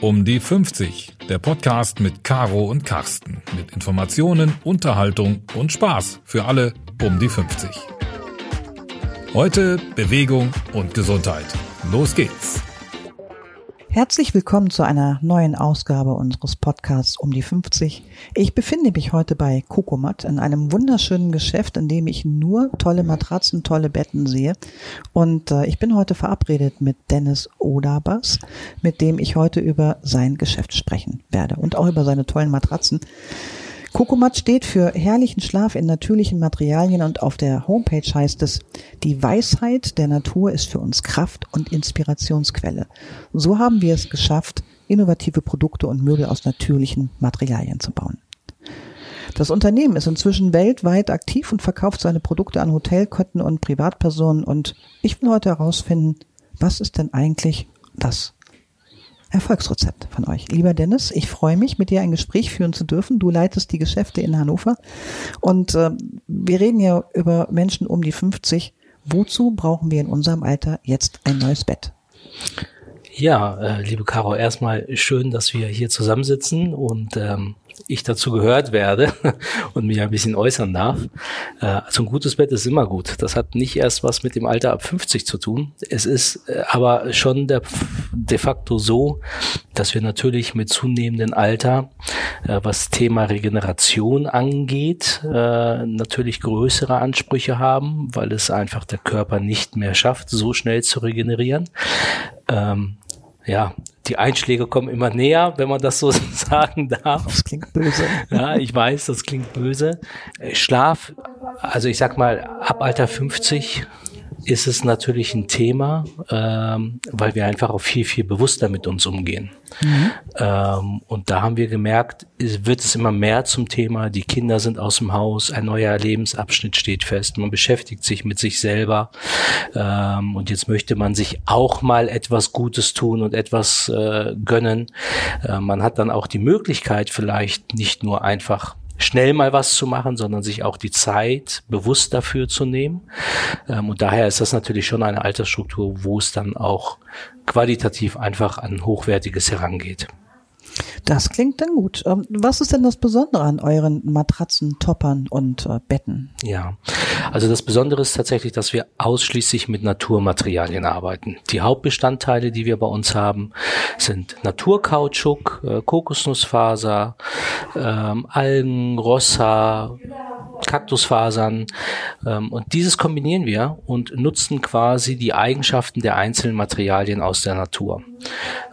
Um die 50, der Podcast mit Caro und Carsten. Mit Informationen, Unterhaltung und Spaß für alle um die 50. Heute Bewegung und Gesundheit. Los geht's! Herzlich willkommen zu einer neuen Ausgabe unseres Podcasts um die 50. Ich befinde mich heute bei Kokomat in einem wunderschönen Geschäft, in dem ich nur tolle Matratzen, tolle Betten sehe. Und äh, ich bin heute verabredet mit Dennis Odabas, mit dem ich heute über sein Geschäft sprechen werde und auch über seine tollen Matratzen. Kokomat steht für herrlichen Schlaf in natürlichen Materialien und auf der Homepage heißt es, die Weisheit der Natur ist für uns Kraft und Inspirationsquelle. So haben wir es geschafft, innovative Produkte und Möbel aus natürlichen Materialien zu bauen. Das Unternehmen ist inzwischen weltweit aktiv und verkauft seine Produkte an Hotelketten und Privatpersonen und ich will heute herausfinden, was ist denn eigentlich das Erfolgsrezept von euch. Lieber Dennis, ich freue mich, mit dir ein Gespräch führen zu dürfen. Du leitest die Geschäfte in Hannover und äh, wir reden ja über Menschen um die 50. Wozu brauchen wir in unserem Alter jetzt ein neues Bett? Ja, äh, liebe Caro, erstmal schön, dass wir hier zusammensitzen und ähm, ich dazu gehört werde und mich ein bisschen äußern darf. Äh, also ein gutes Bett ist immer gut. Das hat nicht erst was mit dem Alter ab 50 zu tun. Es ist äh, aber schon der, de facto so, dass wir natürlich mit zunehmendem Alter, äh, was Thema Regeneration angeht, natürlich größere Ansprüche haben, weil es einfach der Körper nicht mehr schafft, so schnell zu regenerieren. Ähm, ja, die Einschläge kommen immer näher, wenn man das so sagen darf. Das klingt böse. Ja, ich weiß, das klingt böse. Schlaf, also ich sag mal, ab Alter 50 ist es natürlich ein Thema, ähm, weil wir einfach auch viel, viel bewusster mit uns umgehen. Mhm. Ähm, und da haben wir gemerkt, wird es immer mehr zum Thema, die Kinder sind aus dem Haus, ein neuer Lebensabschnitt steht fest, man beschäftigt sich mit sich selber ähm, und jetzt möchte man sich auch mal etwas Gutes tun und etwas äh, gönnen. Äh, man hat dann auch die Möglichkeit, vielleicht nicht nur einfach schnell mal was zu machen, sondern sich auch die Zeit bewusst dafür zu nehmen. Ähm, und daher ist das natürlich schon eine Altersstruktur, wo es dann auch qualitativ einfach an Hochwertiges herangeht. Das klingt dann gut. Ähm, was ist denn das Besondere an euren Matratzen, Toppern und äh, Betten? Ja, also das Besondere ist tatsächlich, dass wir ausschließlich mit Naturmaterialien arbeiten. Die Hauptbestandteile, die wir bei uns haben, sind Naturkautschuk, äh, Kokosnussfaser, ähm, Algen, Rossa, Kaktusfasern. Ähm, und dieses kombinieren wir und nutzen quasi die Eigenschaften der einzelnen Materialien aus der Natur.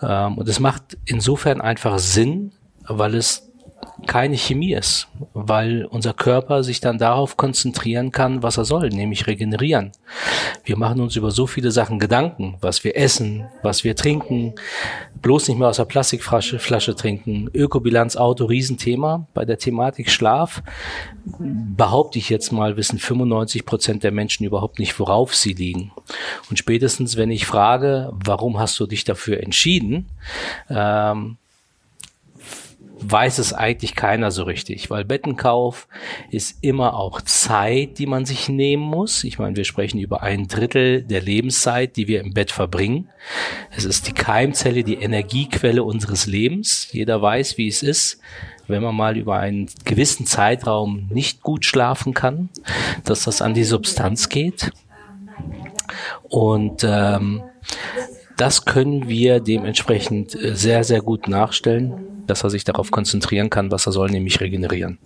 Ähm, und es macht insofern einfach Sinn, weil es keine Chemie ist, weil unser Körper sich dann darauf konzentrieren kann, was er soll, nämlich regenerieren. Wir machen uns über so viele Sachen Gedanken, was wir essen, was wir trinken, bloß nicht mehr aus der Plastikflasche Flasche trinken, Ökobilanz, Auto, Riesenthema. Bei der Thematik Schlaf behaupte ich jetzt mal, wissen 95 Prozent der Menschen überhaupt nicht, worauf sie liegen. Und spätestens, wenn ich frage, warum hast du dich dafür entschieden, ähm, weiß es eigentlich keiner so richtig, weil Bettenkauf ist immer auch Zeit, die man sich nehmen muss. Ich meine, wir sprechen über ein Drittel der Lebenszeit, die wir im Bett verbringen. Es ist die Keimzelle, die Energiequelle unseres Lebens. Jeder weiß, wie es ist, wenn man mal über einen gewissen Zeitraum nicht gut schlafen kann, dass das an die Substanz geht. Und ähm, das können wir dementsprechend äh, sehr, sehr gut nachstellen dass er sich darauf konzentrieren kann, was er soll, nämlich regenerieren.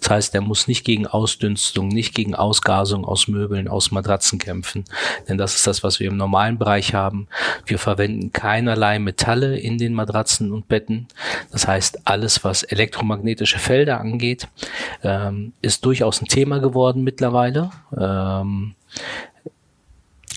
Das heißt, er muss nicht gegen Ausdünstung, nicht gegen Ausgasung aus Möbeln, aus Matratzen kämpfen, denn das ist das, was wir im normalen Bereich haben. Wir verwenden keinerlei Metalle in den Matratzen und Betten. Das heißt, alles, was elektromagnetische Felder angeht, ähm, ist durchaus ein Thema geworden mittlerweile. Ähm,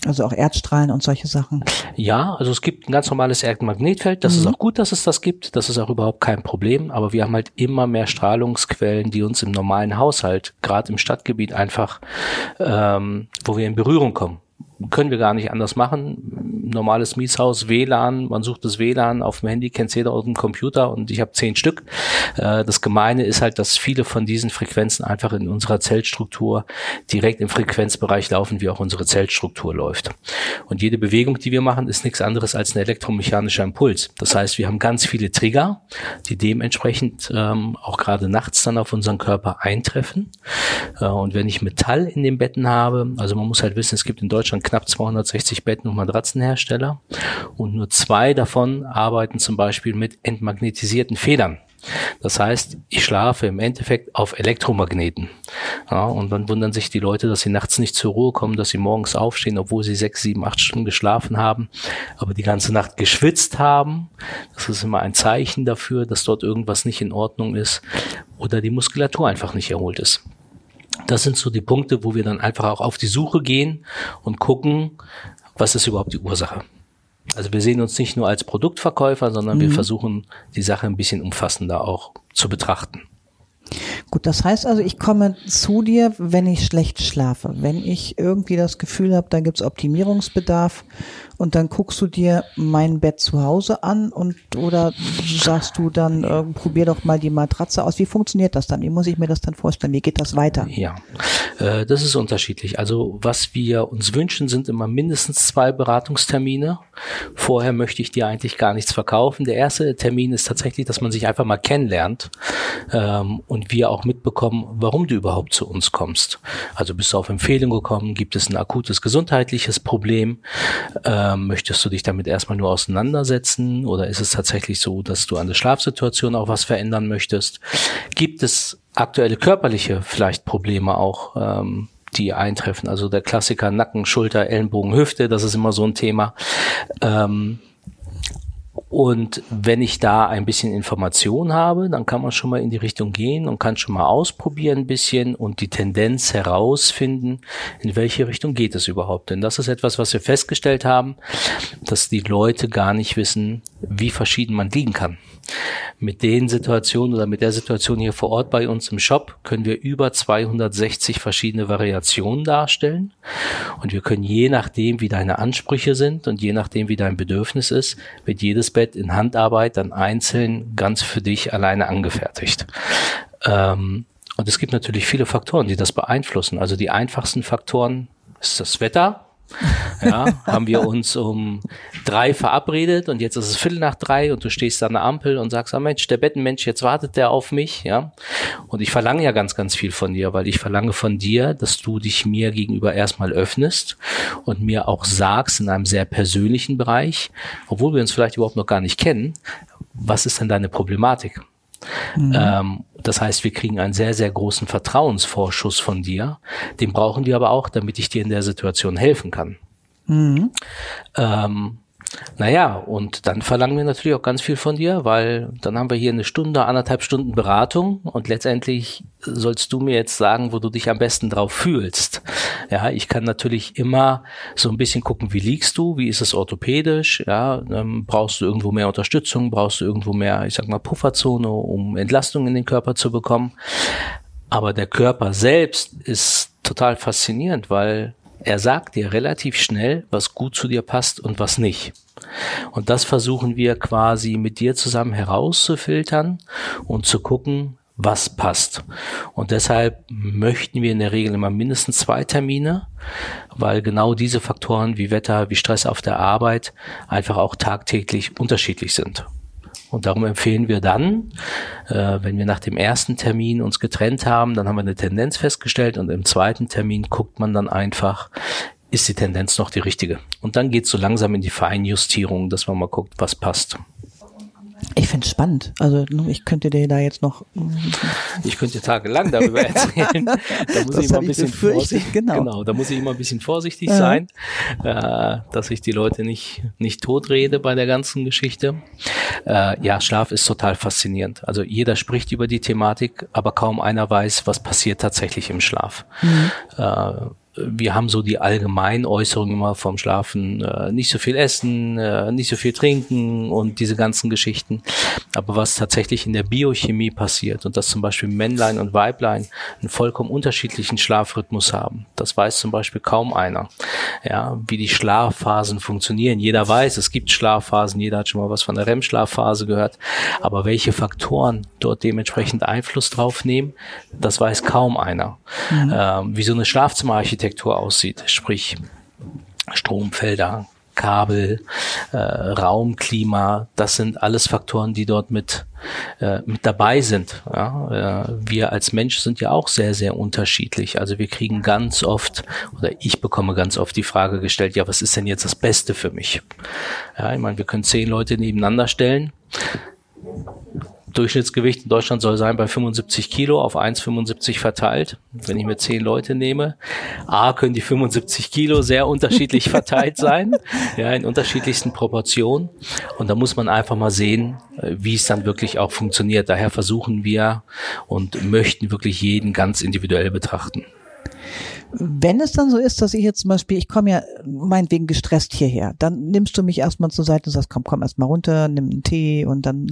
also auch Erdstrahlen und solche Sachen. Ja, also es gibt ein ganz normales Erdmagnetfeld. Das mhm. ist auch gut, dass es das gibt. Das ist auch überhaupt kein Problem. Aber wir haben halt immer mehr Strahlungsquellen, die uns im normalen Haushalt, gerade im Stadtgebiet einfach, ähm, wo wir in Berührung kommen können wir gar nicht anders machen. Normales Mietshaus, WLAN, man sucht das WLAN auf dem Handy, kennt jeder aus dem Computer und ich habe zehn Stück. Äh, das Gemeine ist halt, dass viele von diesen Frequenzen einfach in unserer Zellstruktur direkt im Frequenzbereich laufen, wie auch unsere Zellstruktur läuft. Und jede Bewegung, die wir machen, ist nichts anderes als ein elektromechanischer Impuls. Das heißt, wir haben ganz viele Trigger, die dementsprechend ähm, auch gerade nachts dann auf unseren Körper eintreffen. Äh, und wenn ich Metall in den Betten habe, also man muss halt wissen, es gibt in Deutschland knapp 260 Betten- und Matratzenhersteller und nur zwei davon arbeiten zum Beispiel mit entmagnetisierten Federn. Das heißt, ich schlafe im Endeffekt auf Elektromagneten. Ja, und dann wundern sich die Leute, dass sie nachts nicht zur Ruhe kommen, dass sie morgens aufstehen, obwohl sie sechs, sieben, acht Stunden geschlafen haben, aber die ganze Nacht geschwitzt haben. Das ist immer ein Zeichen dafür, dass dort irgendwas nicht in Ordnung ist oder die Muskulatur einfach nicht erholt ist. Das sind so die Punkte, wo wir dann einfach auch auf die Suche gehen und gucken, was ist überhaupt die Ursache. Also wir sehen uns nicht nur als Produktverkäufer, sondern mhm. wir versuchen die Sache ein bisschen umfassender auch zu betrachten. Gut, das heißt also, ich komme zu dir, wenn ich schlecht schlafe, wenn ich irgendwie das Gefühl habe, da gibt's Optimierungsbedarf und dann guckst du dir mein Bett zu Hause an und oder sagst du dann, äh, probier doch mal die Matratze aus. Wie funktioniert das dann? Wie muss ich mir das dann vorstellen? Wie geht das weiter? Ja, äh, das ist unterschiedlich. Also was wir uns wünschen, sind immer mindestens zwei Beratungstermine. Vorher möchte ich dir eigentlich gar nichts verkaufen. Der erste Termin ist tatsächlich, dass man sich einfach mal kennenlernt ähm, und wir auch mitbekommen, warum du überhaupt zu uns kommst. Also bist du auf Empfehlung gekommen? Gibt es ein akutes gesundheitliches Problem? Äh, ähm, möchtest du dich damit erstmal nur auseinandersetzen oder ist es tatsächlich so, dass du an der Schlafsituation auch was verändern möchtest? Gibt es aktuelle körperliche vielleicht Probleme auch? Ähm, die eintreffen. Also der Klassiker Nacken, Schulter, Ellenbogen, Hüfte, das ist immer so ein Thema. Ähm, und wenn ich da ein bisschen Information habe, dann kann man schon mal in die Richtung gehen und kann schon mal ausprobieren ein bisschen und die Tendenz herausfinden, in welche Richtung geht es überhaupt. Denn das ist etwas, was wir festgestellt haben, dass die Leute gar nicht wissen, wie verschieden man liegen kann. Mit den Situationen oder mit der Situation hier vor Ort bei uns im Shop können wir über 260 verschiedene Variationen darstellen. Und wir können je nachdem, wie deine Ansprüche sind und je nachdem, wie dein Bedürfnis ist, wird jedes Bett in Handarbeit dann einzeln ganz für dich alleine angefertigt. Ähm, und es gibt natürlich viele Faktoren, die das beeinflussen. Also die einfachsten Faktoren ist das Wetter, ja, haben wir uns um drei verabredet und jetzt ist es Viertel nach drei und du stehst an der Ampel und sagst, ah Mensch, der Bettenmensch, jetzt wartet der auf mich, ja. Und ich verlange ja ganz, ganz viel von dir, weil ich verlange von dir, dass du dich mir gegenüber erstmal öffnest und mir auch sagst in einem sehr persönlichen Bereich, obwohl wir uns vielleicht überhaupt noch gar nicht kennen, was ist denn deine Problematik? Mhm. Ähm, das heißt, wir kriegen einen sehr, sehr großen Vertrauensvorschuss von dir. Den brauchen wir aber auch, damit ich dir in der Situation helfen kann. Mhm. Ähm, naja, und dann verlangen wir natürlich auch ganz viel von dir, weil dann haben wir hier eine Stunde, anderthalb Stunden Beratung und letztendlich sollst du mir jetzt sagen, wo du dich am besten drauf fühlst. Ja, ich kann natürlich immer so ein bisschen gucken, wie liegst du, wie ist es orthopädisch, ja, ähm, brauchst du irgendwo mehr Unterstützung, brauchst du irgendwo mehr, ich sag mal, Pufferzone, um Entlastung in den Körper zu bekommen. Aber der Körper selbst ist total faszinierend, weil er sagt dir relativ schnell, was gut zu dir passt und was nicht. Und das versuchen wir quasi mit dir zusammen herauszufiltern und zu gucken, was passt. Und deshalb möchten wir in der Regel immer mindestens zwei Termine, weil genau diese Faktoren wie Wetter, wie Stress auf der Arbeit einfach auch tagtäglich unterschiedlich sind. Und darum empfehlen wir dann, äh, wenn wir nach dem ersten Termin uns getrennt haben, dann haben wir eine Tendenz festgestellt und im zweiten Termin guckt man dann einfach, ist die Tendenz noch die richtige. Und dann geht es so langsam in die Feinjustierung, dass man mal guckt, was passt. Ich finde es spannend. Also ich könnte dir da jetzt noch. Ich könnte tagelang darüber erzählen. da muss das ich immer ein bisschen vorsichtig. Genau. genau, da muss ich immer ein bisschen vorsichtig ja. sein, äh, dass ich die Leute nicht nicht totrede bei der ganzen Geschichte. Äh, ja, Schlaf ist total faszinierend. Also jeder spricht über die Thematik, aber kaum einer weiß, was passiert tatsächlich im Schlaf. Mhm. Äh, wir haben so die allgemeinen Äußerungen immer vom Schlafen, äh, nicht so viel essen, äh, nicht so viel trinken und diese ganzen Geschichten. Aber was tatsächlich in der Biochemie passiert und dass zum Beispiel Männlein und Weiblein einen vollkommen unterschiedlichen Schlafrhythmus haben, das weiß zum Beispiel kaum einer. Ja, wie die Schlafphasen funktionieren. Jeder weiß, es gibt Schlafphasen, jeder hat schon mal was von der REM-Schlafphase gehört. Aber welche Faktoren dort dementsprechend Einfluss drauf nehmen, das weiß kaum einer. Mhm. Ähm, wie so eine Schlafzimmerarchitektur aussieht, sprich Stromfelder, Kabel, äh, Raumklima, das sind alles Faktoren, die dort mit, äh, mit dabei sind. Ja? Äh, wir als Mensch sind ja auch sehr, sehr unterschiedlich. Also wir kriegen ganz oft, oder ich bekomme ganz oft die Frage gestellt, ja, was ist denn jetzt das Beste für mich? Ja, ich meine, wir können zehn Leute nebeneinander stellen Durchschnittsgewicht in Deutschland soll sein bei 75 Kilo auf 1,75 verteilt. Wenn ich mir 10 Leute nehme, A, können die 75 Kilo sehr unterschiedlich verteilt sein, ja, in unterschiedlichsten Proportionen. Und da muss man einfach mal sehen, äh, wie es dann wirklich auch funktioniert. Daher versuchen wir und möchten wirklich jeden ganz individuell betrachten. Wenn es dann so ist, dass ich jetzt zum Beispiel, ich komme ja meinetwegen gestresst hierher, dann nimmst du mich erstmal zur Seite und sagst, komm, komm erstmal runter, nimm einen Tee und dann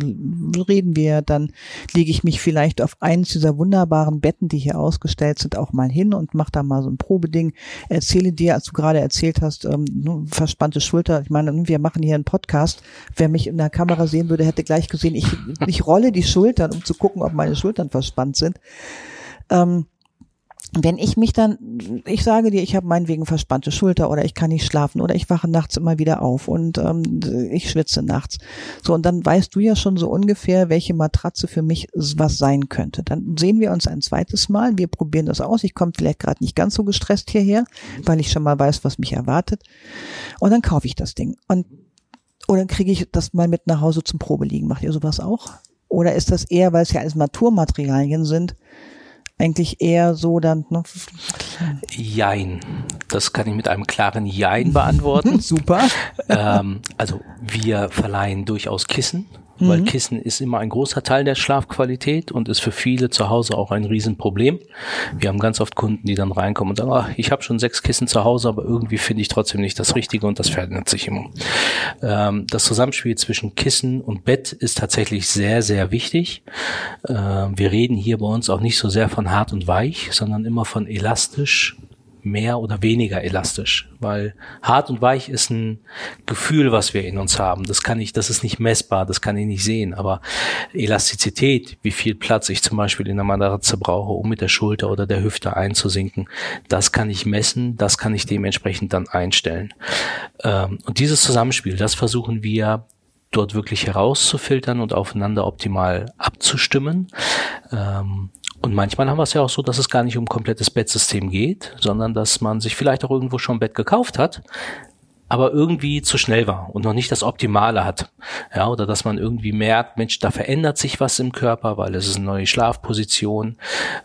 reden wir, dann lege ich mich vielleicht auf eins dieser wunderbaren Betten, die hier ausgestellt sind, auch mal hin und mach da mal so ein Probeding. Erzähle dir, als du gerade erzählt hast, ähm, verspannte Schulter. Ich meine, wir machen hier einen Podcast. Wer mich in der Kamera sehen würde, hätte gleich gesehen, ich, ich rolle die Schultern, um zu gucken, ob meine Schultern verspannt sind. Ähm, wenn ich mich dann, ich sage dir, ich habe meinetwegen verspannte Schulter oder ich kann nicht schlafen oder ich wache nachts immer wieder auf und ähm, ich schwitze nachts. So, und dann weißt du ja schon so ungefähr, welche Matratze für mich was sein könnte. Dann sehen wir uns ein zweites Mal, wir probieren das aus. Ich komme vielleicht gerade nicht ganz so gestresst hierher, weil ich schon mal weiß, was mich erwartet. Und dann kaufe ich das Ding. Und oder kriege ich das mal mit nach Hause zum Probeliegen. Macht ihr sowas auch? Oder ist das eher, weil es ja alles Naturmaterialien sind, eigentlich eher so dann. Ne? Jein. Das kann ich mit einem klaren Jein beantworten. Super. Ähm, also wir verleihen durchaus Kissen mhm. weil Kissen ist immer ein großer Teil der Schlafqualität und ist für viele zu Hause auch ein Riesenproblem. Wir haben ganz oft Kunden, die dann reinkommen und sagen, ach, ich habe schon sechs Kissen zu Hause, aber irgendwie finde ich trotzdem nicht das Richtige und das verändert sich immer. Ähm, das Zusammenspiel zwischen Kissen und Bett ist tatsächlich sehr, sehr wichtig. Äh, wir reden hier bei uns auch nicht so sehr von hart und weich, sondern immer von elastisch mehr oder weniger elastisch, weil hart und weich ist ein Gefühl, was wir in uns haben. Das kann ich, das ist nicht messbar, das kann ich nicht sehen. Aber Elastizität, wie viel Platz ich zum Beispiel in der Matratze brauche, um mit der Schulter oder der Hüfte einzusinken, das kann ich messen, das kann ich dementsprechend dann einstellen. Ähm, und dieses Zusammenspiel, das versuchen wir dort wirklich herauszufiltern und aufeinander optimal abzustimmen. Ähm, und manchmal haben wir es ja auch so, dass es gar nicht um komplettes Bettsystem geht, sondern dass man sich vielleicht auch irgendwo schon ein Bett gekauft hat, aber irgendwie zu schnell war und noch nicht das Optimale hat. Ja, oder dass man irgendwie merkt, Mensch, da verändert sich was im Körper, weil es ist eine neue Schlafposition.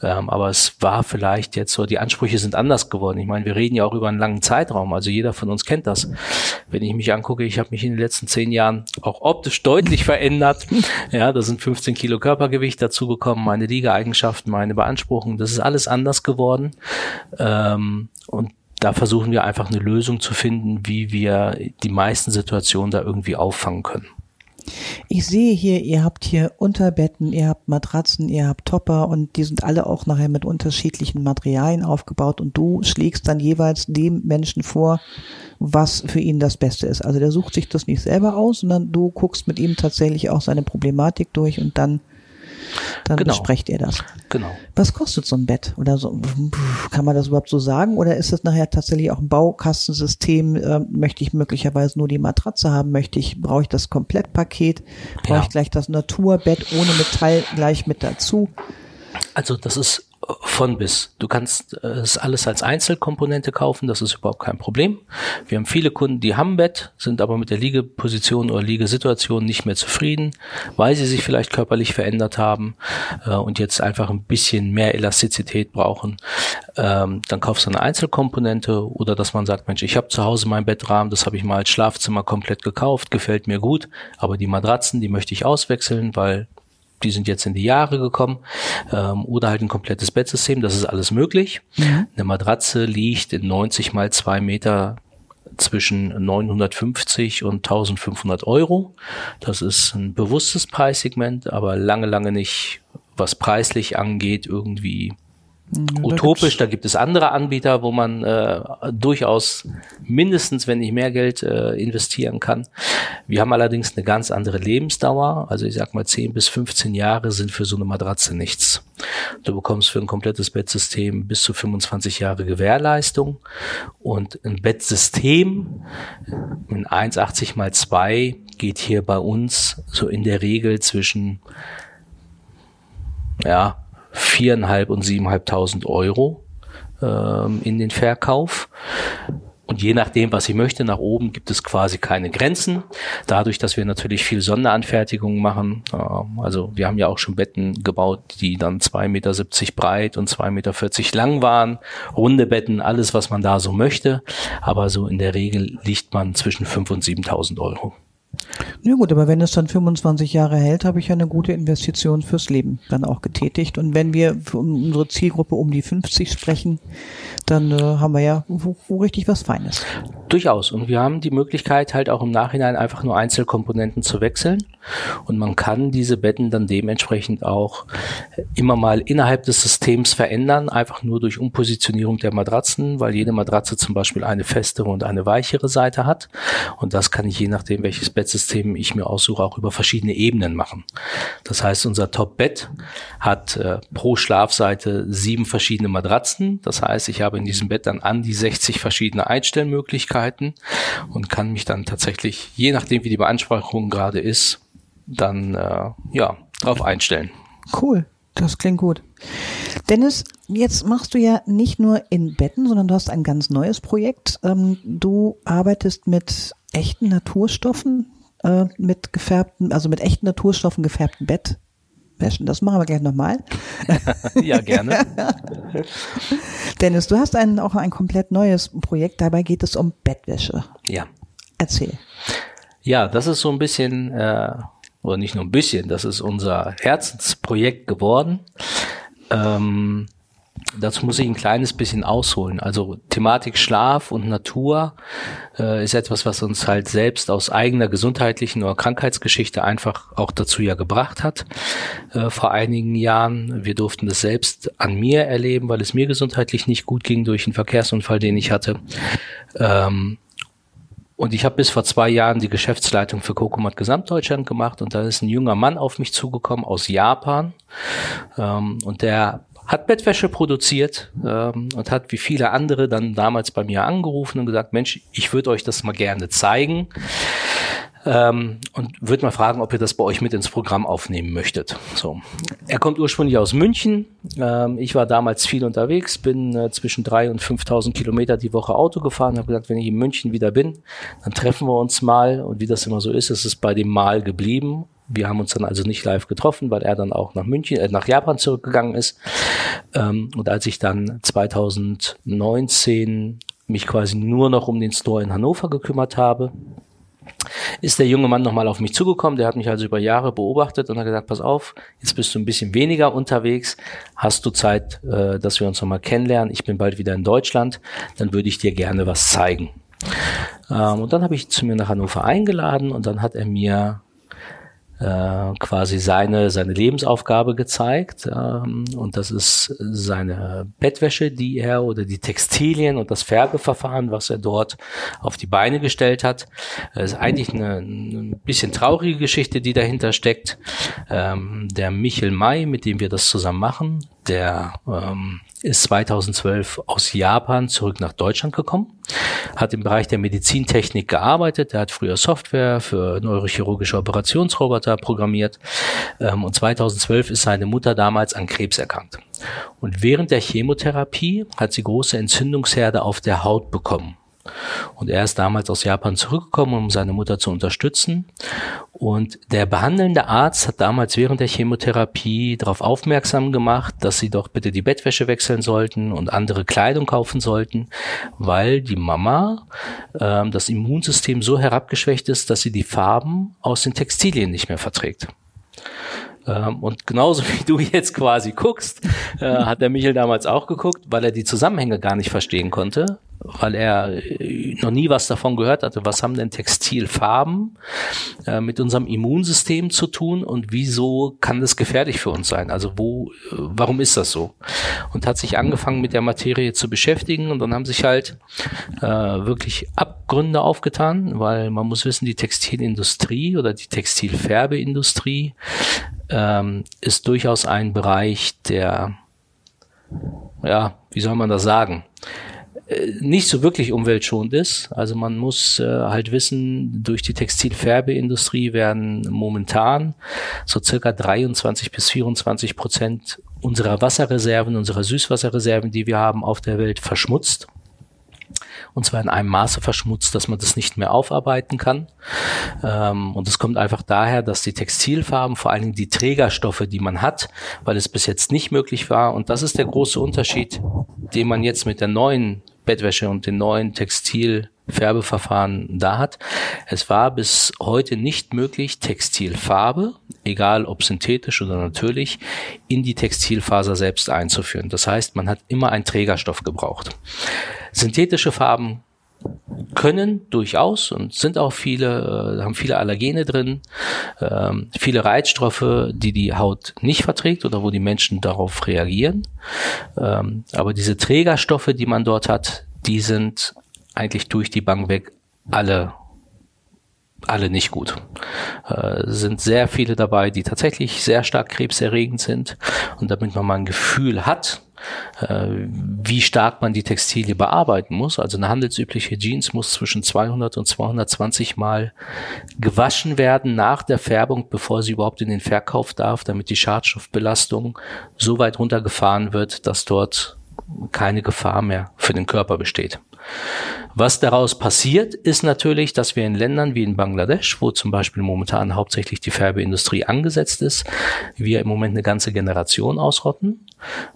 Ähm, aber es war vielleicht jetzt so, die Ansprüche sind anders geworden. Ich meine, wir reden ja auch über einen langen Zeitraum. Also jeder von uns kennt das. Wenn ich mich angucke, ich habe mich in den letzten zehn Jahren auch optisch deutlich verändert. Ja, da sind 15 Kilo Körpergewicht dazugekommen, meine Liegeeigenschaften, meine Beanspruchung. Das ist alles anders geworden. Ähm, und da versuchen wir einfach eine Lösung zu finden, wie wir die meisten Situationen da irgendwie auffangen können. Ich sehe hier, ihr habt hier Unterbetten, ihr habt Matratzen, ihr habt Topper und die sind alle auch nachher mit unterschiedlichen Materialien aufgebaut und du schlägst dann jeweils dem Menschen vor, was für ihn das Beste ist. Also der sucht sich das nicht selber aus, sondern du guckst mit ihm tatsächlich auch seine Problematik durch und dann dann genau. besprecht ihr das. Genau. Was kostet so ein Bett oder so? Kann man das überhaupt so sagen? Oder ist das nachher tatsächlich auch ein Baukastensystem? Äh, möchte ich möglicherweise nur die Matratze haben? Möchte ich, brauche ich das Komplettpaket? Brauche ja. ich gleich das Naturbett ohne Metall gleich mit dazu? Also das ist von bis. Du kannst äh, es alles als Einzelkomponente kaufen, das ist überhaupt kein Problem. Wir haben viele Kunden, die haben Bett, sind aber mit der Liegeposition oder Liegesituation nicht mehr zufrieden, weil sie sich vielleicht körperlich verändert haben äh, und jetzt einfach ein bisschen mehr Elastizität brauchen. Ähm, dann kaufst du eine Einzelkomponente oder dass man sagt, Mensch, ich habe zu Hause mein Bettrahmen, das habe ich mal als Schlafzimmer komplett gekauft, gefällt mir gut, aber die Matratzen, die möchte ich auswechseln, weil die sind jetzt in die Jahre gekommen, ähm, oder halt ein komplettes Bettsystem, das ist alles möglich. Mhm. Eine Matratze liegt in 90 mal 2 Meter zwischen 950 und 1500 Euro. Das ist ein bewusstes Preissegment, aber lange, lange nicht, was preislich angeht, irgendwie ja, utopisch. Da gibt es andere Anbieter, wo man äh, durchaus mindestens, wenn nicht mehr Geld äh, investieren kann. Wir haben allerdings eine ganz andere Lebensdauer. Also ich sag mal 10 bis 15 Jahre sind für so eine Matratze nichts. Du bekommst für ein komplettes Bettsystem bis zu 25 Jahre Gewährleistung und ein Bettsystem in 1,80 mal 2 geht hier bei uns so in der Regel zwischen ja, viereinhalb und siebeneinhalbtausend Euro ähm, in den Verkauf. Und je nachdem, was ich möchte, nach oben gibt es quasi keine Grenzen. Dadurch, dass wir natürlich viel Sonderanfertigungen machen. Äh, also wir haben ja auch schon Betten gebaut, die dann zwei Meter siebzig breit und zwei Meter vierzig lang waren. Runde Betten, alles, was man da so möchte. Aber so in der Regel liegt man zwischen fünf und siebentausend Euro. Na gut, aber wenn es dann 25 Jahre hält, habe ich ja eine gute Investition fürs Leben dann auch getätigt. Und wenn wir für unsere Zielgruppe um die 50 sprechen, dann äh, haben wir ja wo, wo richtig was Feines. Durchaus. Und wir haben die Möglichkeit, halt auch im Nachhinein einfach nur Einzelkomponenten zu wechseln. Und man kann diese Betten dann dementsprechend auch immer mal innerhalb des Systems verändern, einfach nur durch Umpositionierung der Matratzen, weil jede Matratze zum Beispiel eine festere und eine weichere Seite hat. Und das kann ich je nachdem, welches Bettsystem ich mir aussuche, auch über verschiedene Ebenen machen. Das heißt, unser Top-Bett hat äh, pro Schlafseite sieben verschiedene Matratzen. Das heißt, ich habe in diesem Bett dann an die 60 verschiedene Einstellmöglichkeiten und kann mich dann tatsächlich, je nachdem wie die Beanspruchung gerade ist, dann äh, ja drauf einstellen. Cool, das klingt gut. Dennis, jetzt machst du ja nicht nur in Betten, sondern du hast ein ganz neues Projekt. Ähm, du arbeitest mit echten Naturstoffen, äh, mit gefärbten, also mit echten Naturstoffen gefärbten Bettwäschen. Das machen wir gleich nochmal. ja, gerne. Dennis, du hast ein, auch ein komplett neues Projekt. Dabei geht es um Bettwäsche. Ja. Erzähl. Ja, das ist so ein bisschen, äh, oder nicht nur ein bisschen, das ist unser Herzensprojekt geworden. Ähm, Dazu muss ich ein kleines bisschen ausholen. Also Thematik Schlaf und Natur äh, ist etwas, was uns halt selbst aus eigener gesundheitlichen oder Krankheitsgeschichte einfach auch dazu ja gebracht hat. Äh, vor einigen Jahren. Wir durften das selbst an mir erleben, weil es mir gesundheitlich nicht gut ging durch einen Verkehrsunfall, den ich hatte. Ähm, und ich habe bis vor zwei Jahren die Geschäftsleitung für Kokomat Gesamtdeutschland gemacht und da ist ein junger Mann auf mich zugekommen aus Japan ähm, und der hat Bettwäsche produziert ähm, und hat wie viele andere dann damals bei mir angerufen und gesagt, Mensch, ich würde euch das mal gerne zeigen ähm, und würde mal fragen, ob ihr das bei euch mit ins Programm aufnehmen möchtet. So, er kommt ursprünglich aus München. Ähm, ich war damals viel unterwegs, bin äh, zwischen drei und 5.000 Kilometer die Woche Auto gefahren. Habe gesagt, wenn ich in München wieder bin, dann treffen wir uns mal. Und wie das immer so ist, ist es bei dem Mal geblieben. Wir haben uns dann also nicht live getroffen, weil er dann auch nach München, äh, nach Japan zurückgegangen ist. Ähm, und als ich dann 2019 mich quasi nur noch um den Store in Hannover gekümmert habe, ist der junge Mann nochmal auf mich zugekommen. Der hat mich also über Jahre beobachtet und hat gesagt, pass auf, jetzt bist du ein bisschen weniger unterwegs. Hast du Zeit, äh, dass wir uns nochmal kennenlernen? Ich bin bald wieder in Deutschland. Dann würde ich dir gerne was zeigen. Ähm, und dann habe ich zu mir nach Hannover eingeladen und dann hat er mir äh, quasi seine, seine Lebensaufgabe gezeigt. Ähm, und das ist seine Bettwäsche, die er oder die Textilien und das Färbeverfahren, was er dort auf die Beine gestellt hat. Das ist eigentlich eine, eine bisschen traurige Geschichte, die dahinter steckt. Ähm, der Michel May, mit dem wir das zusammen machen, der ähm, ist 2012 aus Japan zurück nach Deutschland gekommen, hat im Bereich der Medizintechnik gearbeitet, er hat früher Software für neurochirurgische Operationsroboter programmiert ähm, und 2012 ist seine Mutter damals an Krebs erkrankt. Und während der Chemotherapie hat sie große Entzündungsherde auf der Haut bekommen. Und er ist damals aus Japan zurückgekommen, um seine Mutter zu unterstützen. Und der behandelnde Arzt hat damals während der Chemotherapie darauf aufmerksam gemacht, dass sie doch bitte die Bettwäsche wechseln sollten und andere Kleidung kaufen sollten, weil die Mama ähm, das Immunsystem so herabgeschwächt ist, dass sie die Farben aus den Textilien nicht mehr verträgt. Ähm, und genauso wie du jetzt quasi guckst, äh, hat der Michel damals auch geguckt, weil er die Zusammenhänge gar nicht verstehen konnte weil er äh, noch nie was davon gehört hatte. Was haben denn Textilfarben äh, mit unserem Immunsystem zu tun und wieso kann das gefährlich für uns sein? Also wo, äh, warum ist das so? Und hat sich angefangen mit der Materie zu beschäftigen und dann haben sich halt äh, wirklich Abgründe aufgetan, weil man muss wissen, die Textilindustrie oder die Textilfärbeindustrie ähm, ist durchaus ein Bereich, der ja, wie soll man das sagen? Äh, nicht so wirklich umweltschonend ist. Also man muss äh, halt wissen, durch die Textilfärbeindustrie werden momentan so circa 23 bis 24 Prozent unserer Wasserreserven, unserer Süßwasserreserven, die wir haben auf der Welt, verschmutzt und zwar in einem Maße verschmutzt, dass man das nicht mehr aufarbeiten kann. Ähm, und es kommt einfach daher, dass die Textilfarben, vor allen Dingen die Trägerstoffe, die man hat, weil es bis jetzt nicht möglich war, und das ist der große Unterschied, den man jetzt mit der neuen Bettwäsche und den neuen Textilfärbeverfahren da hat. Es war bis heute nicht möglich, Textilfarbe, egal ob synthetisch oder natürlich, in die Textilfaser selbst einzuführen. Das heißt, man hat immer einen Trägerstoff gebraucht. Synthetische Farben können durchaus und sind auch viele, äh, haben viele Allergene drin, ähm, viele Reizstoffe, die die Haut nicht verträgt oder wo die Menschen darauf reagieren. Ähm, aber diese Trägerstoffe, die man dort hat, die sind eigentlich durch die Bank weg alle alle nicht gut. Äh, sind sehr viele dabei, die tatsächlich sehr stark krebserregend sind. Und damit man mal ein Gefühl hat, wie stark man die Textilie bearbeiten muss. Also eine handelsübliche Jeans muss zwischen 200 und 220 Mal gewaschen werden nach der Färbung, bevor sie überhaupt in den Verkauf darf, damit die Schadstoffbelastung so weit runtergefahren wird, dass dort keine Gefahr mehr für den Körper besteht. Was daraus passiert, ist natürlich, dass wir in Ländern wie in Bangladesch, wo zum Beispiel momentan hauptsächlich die Färbeindustrie angesetzt ist, wir im Moment eine ganze Generation ausrotten,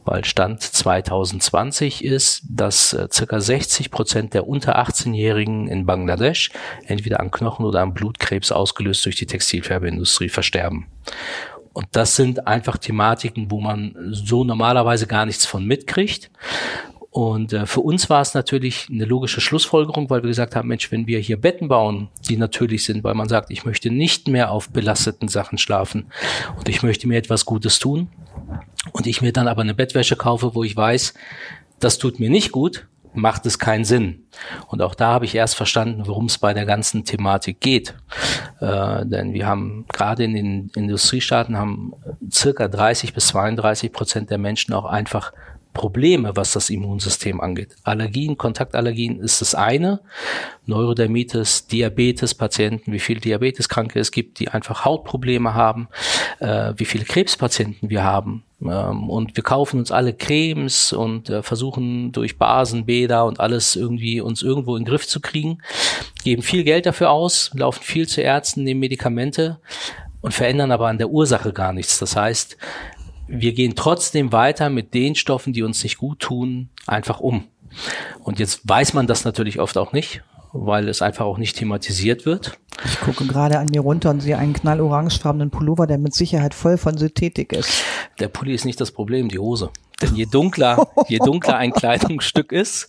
weil Stand 2020 ist, dass äh, circa 60 Prozent der unter 18-Jährigen in Bangladesch entweder an Knochen oder an Blutkrebs ausgelöst durch die Textilfärbeindustrie versterben. Und das sind einfach Thematiken, wo man so normalerweise gar nichts von mitkriegt. Und äh, für uns war es natürlich eine logische Schlussfolgerung, weil wir gesagt haben, Mensch, wenn wir hier Betten bauen, die natürlich sind, weil man sagt, ich möchte nicht mehr auf belasteten Sachen schlafen und ich möchte mir etwas Gutes tun und ich mir dann aber eine Bettwäsche kaufe, wo ich weiß, das tut mir nicht gut, macht es keinen Sinn. Und auch da habe ich erst verstanden, worum es bei der ganzen Thematik geht. Äh, denn wir haben gerade in den Industriestaaten haben circa 30 bis 32 Prozent der Menschen auch einfach Probleme, was das Immunsystem angeht. Allergien, Kontaktallergien ist das eine. Neurodermitis, Diabetes-Patienten, wie viele Diabeteskranke es gibt, die einfach Hautprobleme haben, äh, wie viele Krebspatienten wir haben. Ähm, und wir kaufen uns alle Cremes und äh, versuchen durch Basenbäder und alles irgendwie uns irgendwo in den Griff zu kriegen, geben viel Geld dafür aus, laufen viel zu Ärzten, nehmen Medikamente und verändern aber an der Ursache gar nichts. Das heißt, wir gehen trotzdem weiter mit den Stoffen, die uns nicht gut tun, einfach um. Und jetzt weiß man das natürlich oft auch nicht, weil es einfach auch nicht thematisiert wird. Ich gucke gerade an mir runter und sehe einen knallorangefarbenen Pullover, der mit Sicherheit voll von Synthetik ist. Der Pulli ist nicht das Problem, die Hose. Denn je dunkler, je dunkler ein Kleidungsstück ist,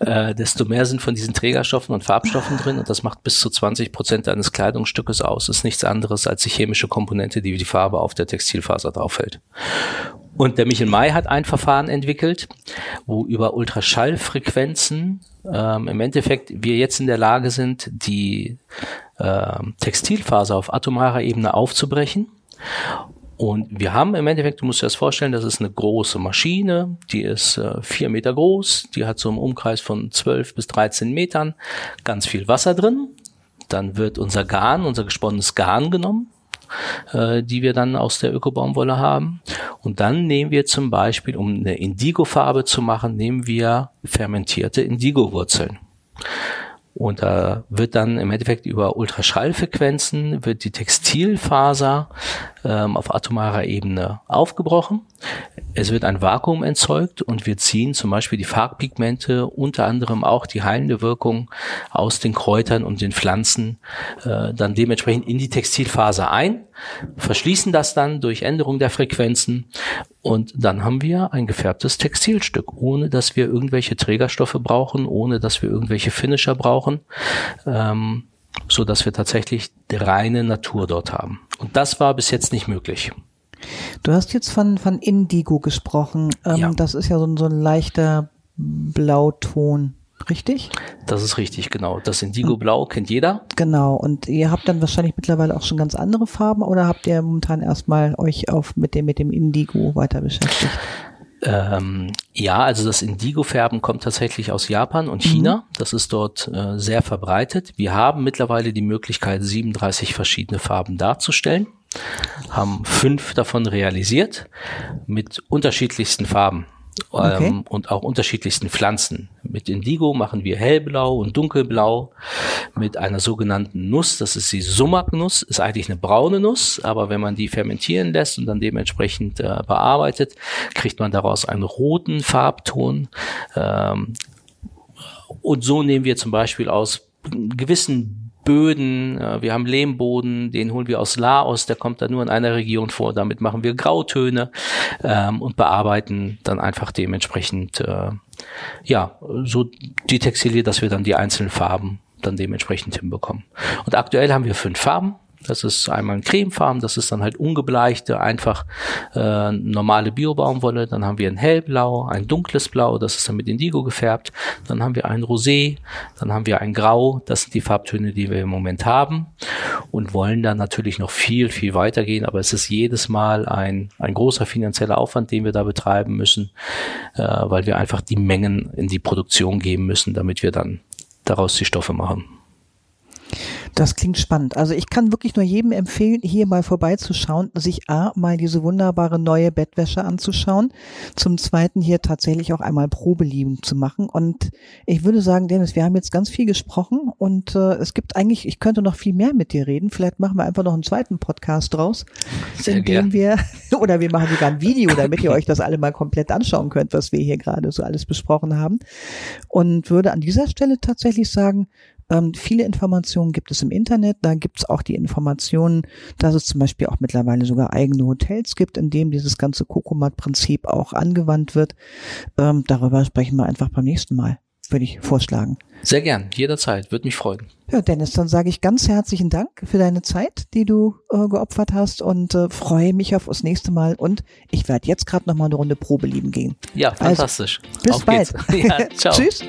äh, desto mehr sind von diesen Trägerstoffen und Farbstoffen drin und das macht bis zu 20 Prozent eines Kleidungsstückes aus. Das ist nichts anderes als die chemische Komponente, die die Farbe auf der Textilfaser draufhält. Und der Michel May hat ein Verfahren entwickelt, wo über Ultraschallfrequenzen ähm, im Endeffekt wir jetzt in der Lage sind, die äh, Textilfaser auf atomarer Ebene aufzubrechen und wir haben im Endeffekt, du musst dir das vorstellen, das ist eine große Maschine, die ist äh, vier Meter groß, die hat so einen Umkreis von 12 bis 13 Metern, ganz viel Wasser drin. Dann wird unser Garn, unser gesponnenes Garn genommen, äh, die wir dann aus der Ökobaumwolle haben. Und dann nehmen wir zum Beispiel, um eine Indigo-Farbe zu machen, nehmen wir fermentierte Indigo-Wurzeln. Und da wird dann im Endeffekt über Ultraschallfrequenzen wird die Textilfaser ähm, auf atomarer Ebene aufgebrochen. Es wird ein Vakuum erzeugt und wir ziehen zum Beispiel die Farbpigmente, unter anderem auch die heilende Wirkung aus den Kräutern und den Pflanzen, äh, dann dementsprechend in die Textilfaser ein, verschließen das dann durch Änderung der Frequenzen und dann haben wir ein gefärbtes Textilstück, ohne dass wir irgendwelche Trägerstoffe brauchen, ohne dass wir irgendwelche Finisher brauchen. Ähm, so dass wir tatsächlich reine Natur dort haben. Und das war bis jetzt nicht möglich. Du hast jetzt von, von Indigo gesprochen. Ähm, ja. Das ist ja so, so ein leichter Blauton. Richtig? Das ist richtig, genau. Das Indigo-Blau kennt jeder. Genau. Und ihr habt dann wahrscheinlich mittlerweile auch schon ganz andere Farben oder habt ihr momentan erstmal euch auf mit dem, mit dem Indigo weiter beschäftigt? Ähm, ja, also das Indigo-Färben kommt tatsächlich aus Japan und China. Mhm. Das ist dort äh, sehr verbreitet. Wir haben mittlerweile die Möglichkeit, 37 verschiedene Farben darzustellen, haben fünf davon realisiert mit unterschiedlichsten Farben okay. ähm, und auch unterschiedlichsten Pflanzen. Mit Indigo machen wir hellblau und dunkelblau mit einer sogenannten Nuss, das ist die Sumaknuss, ist eigentlich eine braune Nuss, aber wenn man die fermentieren lässt und dann dementsprechend äh, bearbeitet, kriegt man daraus einen roten Farbton. Ähm, und so nehmen wir zum Beispiel aus gewissen Böden, wir haben Lehmboden, den holen wir aus Laos, der kommt da nur in einer Region vor. Damit machen wir Grautöne ähm, und bearbeiten dann einfach dementsprechend äh, ja so die Textilie, dass wir dann die einzelnen Farben dann dementsprechend hinbekommen. Und aktuell haben wir fünf Farben. Das ist einmal ein Cremefarben, das ist dann halt ungebleichte, einfach äh, normale Biobaumwolle. Dann haben wir ein hellblau, ein dunkles Blau, das ist dann mit Indigo gefärbt. Dann haben wir ein Rosé, dann haben wir ein Grau. Das sind die Farbtöne, die wir im Moment haben und wollen dann natürlich noch viel, viel weitergehen. Aber es ist jedes Mal ein, ein großer finanzieller Aufwand, den wir da betreiben müssen, äh, weil wir einfach die Mengen in die Produktion geben müssen, damit wir dann daraus die Stoffe machen. Das klingt spannend. Also ich kann wirklich nur jedem empfehlen, hier mal vorbeizuschauen, sich A, mal diese wunderbare neue Bettwäsche anzuschauen, zum Zweiten hier tatsächlich auch einmal Probelieben zu machen. Und ich würde sagen, Dennis, wir haben jetzt ganz viel gesprochen und äh, es gibt eigentlich, ich könnte noch viel mehr mit dir reden. Vielleicht machen wir einfach noch einen zweiten Podcast draus, Sehr in dem wir, oder wir machen sogar ein Video, damit ihr euch das alle mal komplett anschauen könnt, was wir hier gerade so alles besprochen haben. Und würde an dieser Stelle tatsächlich sagen, ähm, viele Informationen gibt es im Internet. Da gibt es auch die Informationen, dass es zum Beispiel auch mittlerweile sogar eigene Hotels gibt, in dem dieses ganze Kokomat-Prinzip auch angewandt wird. Ähm, darüber sprechen wir einfach beim nächsten Mal, würde ich vorschlagen. Sehr gern, jederzeit, würde mich freuen. Ja, Dennis, dann sage ich ganz herzlichen Dank für deine Zeit, die du äh, geopfert hast und äh, freue mich auf das nächste Mal. Und ich werde jetzt gerade noch mal eine Runde Probe lieben gehen. Ja, fantastisch. Also, bis auf bald. Ja, ciao. Tschüss.